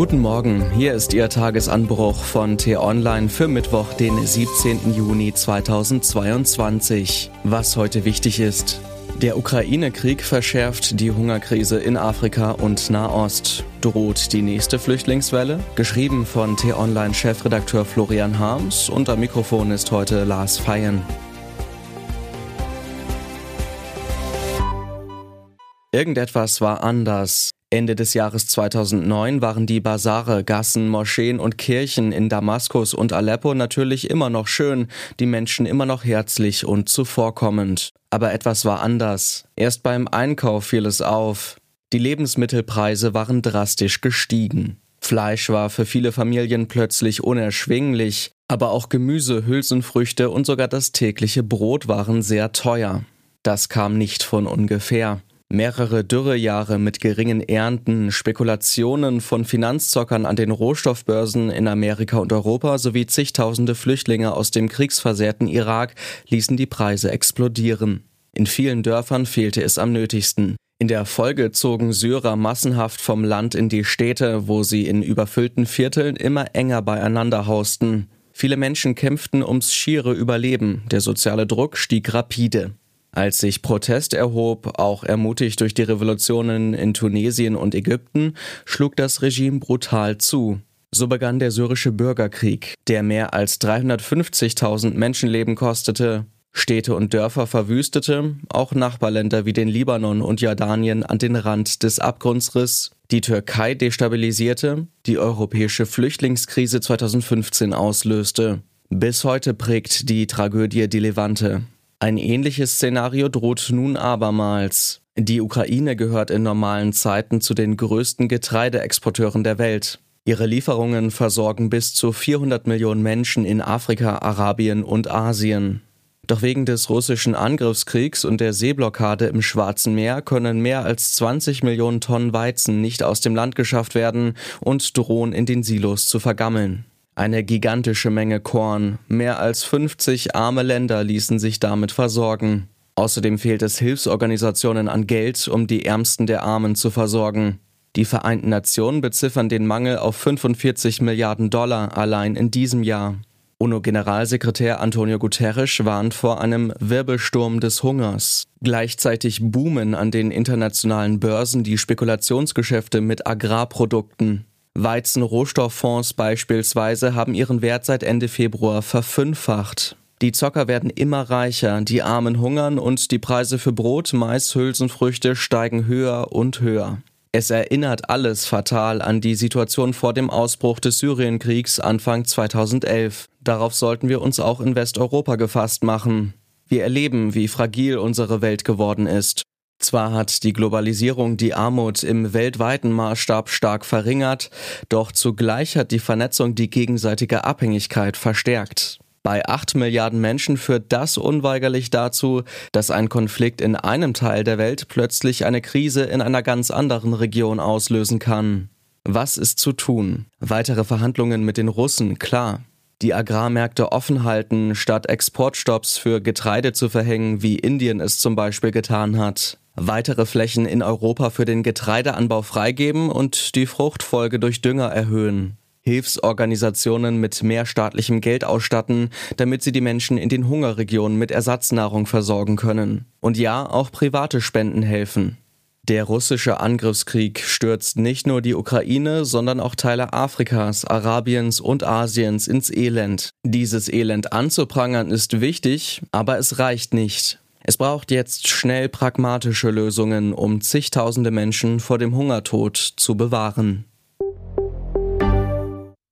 Guten Morgen, hier ist Ihr Tagesanbruch von T-Online für Mittwoch, den 17. Juni 2022. Was heute wichtig ist. Der Ukraine-Krieg verschärft die Hungerkrise in Afrika und Nahost. Droht die nächste Flüchtlingswelle? Geschrieben von T-Online-Chefredakteur Florian Harms und am Mikrofon ist heute Lars Feyen. Irgendetwas war anders. Ende des Jahres 2009 waren die Basare, Gassen, Moscheen und Kirchen in Damaskus und Aleppo natürlich immer noch schön, die Menschen immer noch herzlich und zuvorkommend. Aber etwas war anders. Erst beim Einkauf fiel es auf. Die Lebensmittelpreise waren drastisch gestiegen. Fleisch war für viele Familien plötzlich unerschwinglich, aber auch Gemüse, Hülsenfrüchte und sogar das tägliche Brot waren sehr teuer. Das kam nicht von ungefähr. Mehrere Dürrejahre mit geringen Ernten, Spekulationen von Finanzzockern an den Rohstoffbörsen in Amerika und Europa sowie zigtausende Flüchtlinge aus dem kriegsversehrten Irak ließen die Preise explodieren. In vielen Dörfern fehlte es am nötigsten. In der Folge zogen Syrer massenhaft vom Land in die Städte, wo sie in überfüllten Vierteln immer enger beieinander hausten. Viele Menschen kämpften ums schiere Überleben, der soziale Druck stieg rapide. Als sich Protest erhob, auch ermutigt durch die Revolutionen in Tunesien und Ägypten, schlug das Regime brutal zu. So begann der syrische Bürgerkrieg, der mehr als 350.000 Menschenleben kostete, Städte und Dörfer verwüstete, auch Nachbarländer wie den Libanon und Jordanien an den Rand des Abgrunds riss, die Türkei destabilisierte, die europäische Flüchtlingskrise 2015 auslöste. Bis heute prägt die Tragödie die Levante. Ein ähnliches Szenario droht nun abermals. Die Ukraine gehört in normalen Zeiten zu den größten Getreideexporteuren der Welt. Ihre Lieferungen versorgen bis zu 400 Millionen Menschen in Afrika, Arabien und Asien. Doch wegen des russischen Angriffskriegs und der Seeblockade im Schwarzen Meer können mehr als 20 Millionen Tonnen Weizen nicht aus dem Land geschafft werden und drohen in den Silos zu vergammeln. Eine gigantische Menge Korn, mehr als 50 arme Länder ließen sich damit versorgen. Außerdem fehlt es Hilfsorganisationen an Geld, um die Ärmsten der Armen zu versorgen. Die Vereinten Nationen beziffern den Mangel auf 45 Milliarden Dollar allein in diesem Jahr. UNO-Generalsekretär Antonio Guterres warnt vor einem Wirbelsturm des Hungers. Gleichzeitig boomen an den internationalen Börsen die Spekulationsgeschäfte mit Agrarprodukten. Weizen-Rohstofffonds beispielsweise haben ihren Wert seit Ende Februar verfünffacht. Die Zocker werden immer reicher, die Armen hungern und die Preise für Brot, Mais, Hülsenfrüchte steigen höher und höher. Es erinnert alles fatal an die Situation vor dem Ausbruch des Syrienkriegs Anfang 2011. Darauf sollten wir uns auch in Westeuropa gefasst machen. Wir erleben, wie fragil unsere Welt geworden ist. Zwar hat die Globalisierung die Armut im weltweiten Maßstab stark verringert, doch zugleich hat die Vernetzung die gegenseitige Abhängigkeit verstärkt. Bei acht Milliarden Menschen führt das unweigerlich dazu, dass ein Konflikt in einem Teil der Welt plötzlich eine Krise in einer ganz anderen Region auslösen kann. Was ist zu tun? Weitere Verhandlungen mit den Russen, klar. Die Agrarmärkte offen halten, statt Exportstopps für Getreide zu verhängen, wie Indien es zum Beispiel getan hat weitere Flächen in Europa für den Getreideanbau freigeben und die Fruchtfolge durch Dünger erhöhen. Hilfsorganisationen mit mehr staatlichem Geld ausstatten, damit sie die Menschen in den Hungerregionen mit Ersatznahrung versorgen können. Und ja, auch private Spenden helfen. Der russische Angriffskrieg stürzt nicht nur die Ukraine, sondern auch Teile Afrikas, Arabiens und Asiens ins Elend. Dieses Elend anzuprangern ist wichtig, aber es reicht nicht. Es braucht jetzt schnell pragmatische Lösungen, um zigtausende Menschen vor dem Hungertod zu bewahren.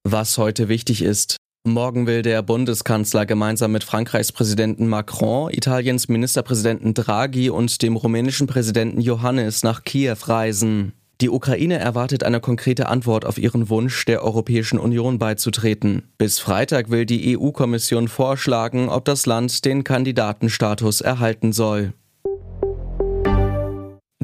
Was heute wichtig ist. Morgen will der Bundeskanzler gemeinsam mit Frankreichs Präsidenten Macron, Italiens Ministerpräsidenten Draghi und dem rumänischen Präsidenten Johannes nach Kiew reisen. Die Ukraine erwartet eine konkrete Antwort auf ihren Wunsch, der Europäischen Union beizutreten. Bis Freitag will die EU-Kommission vorschlagen, ob das Land den Kandidatenstatus erhalten soll.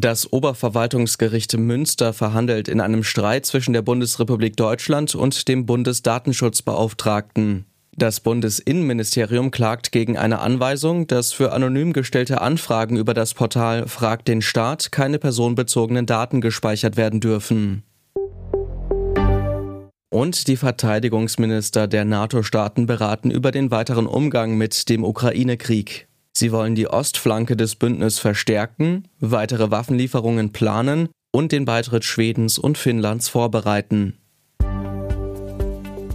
Das Oberverwaltungsgericht Münster verhandelt in einem Streit zwischen der Bundesrepublik Deutschland und dem Bundesdatenschutzbeauftragten. Das Bundesinnenministerium klagt gegen eine Anweisung, dass für anonym gestellte Anfragen über das Portal Fragt den Staat keine personenbezogenen Daten gespeichert werden dürfen. Und die Verteidigungsminister der NATO-Staaten beraten über den weiteren Umgang mit dem Ukraine-Krieg. Sie wollen die Ostflanke des Bündnisses verstärken, weitere Waffenlieferungen planen und den Beitritt Schwedens und Finnlands vorbereiten.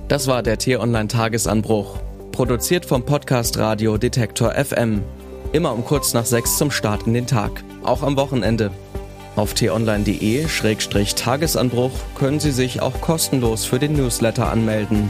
Das war der T-Online-Tagesanbruch, produziert vom Podcast Radio Detektor FM. Immer um kurz nach sechs zum Start in den Tag, auch am Wochenende. Auf t-online.de-tagesanbruch können Sie sich auch kostenlos für den Newsletter anmelden.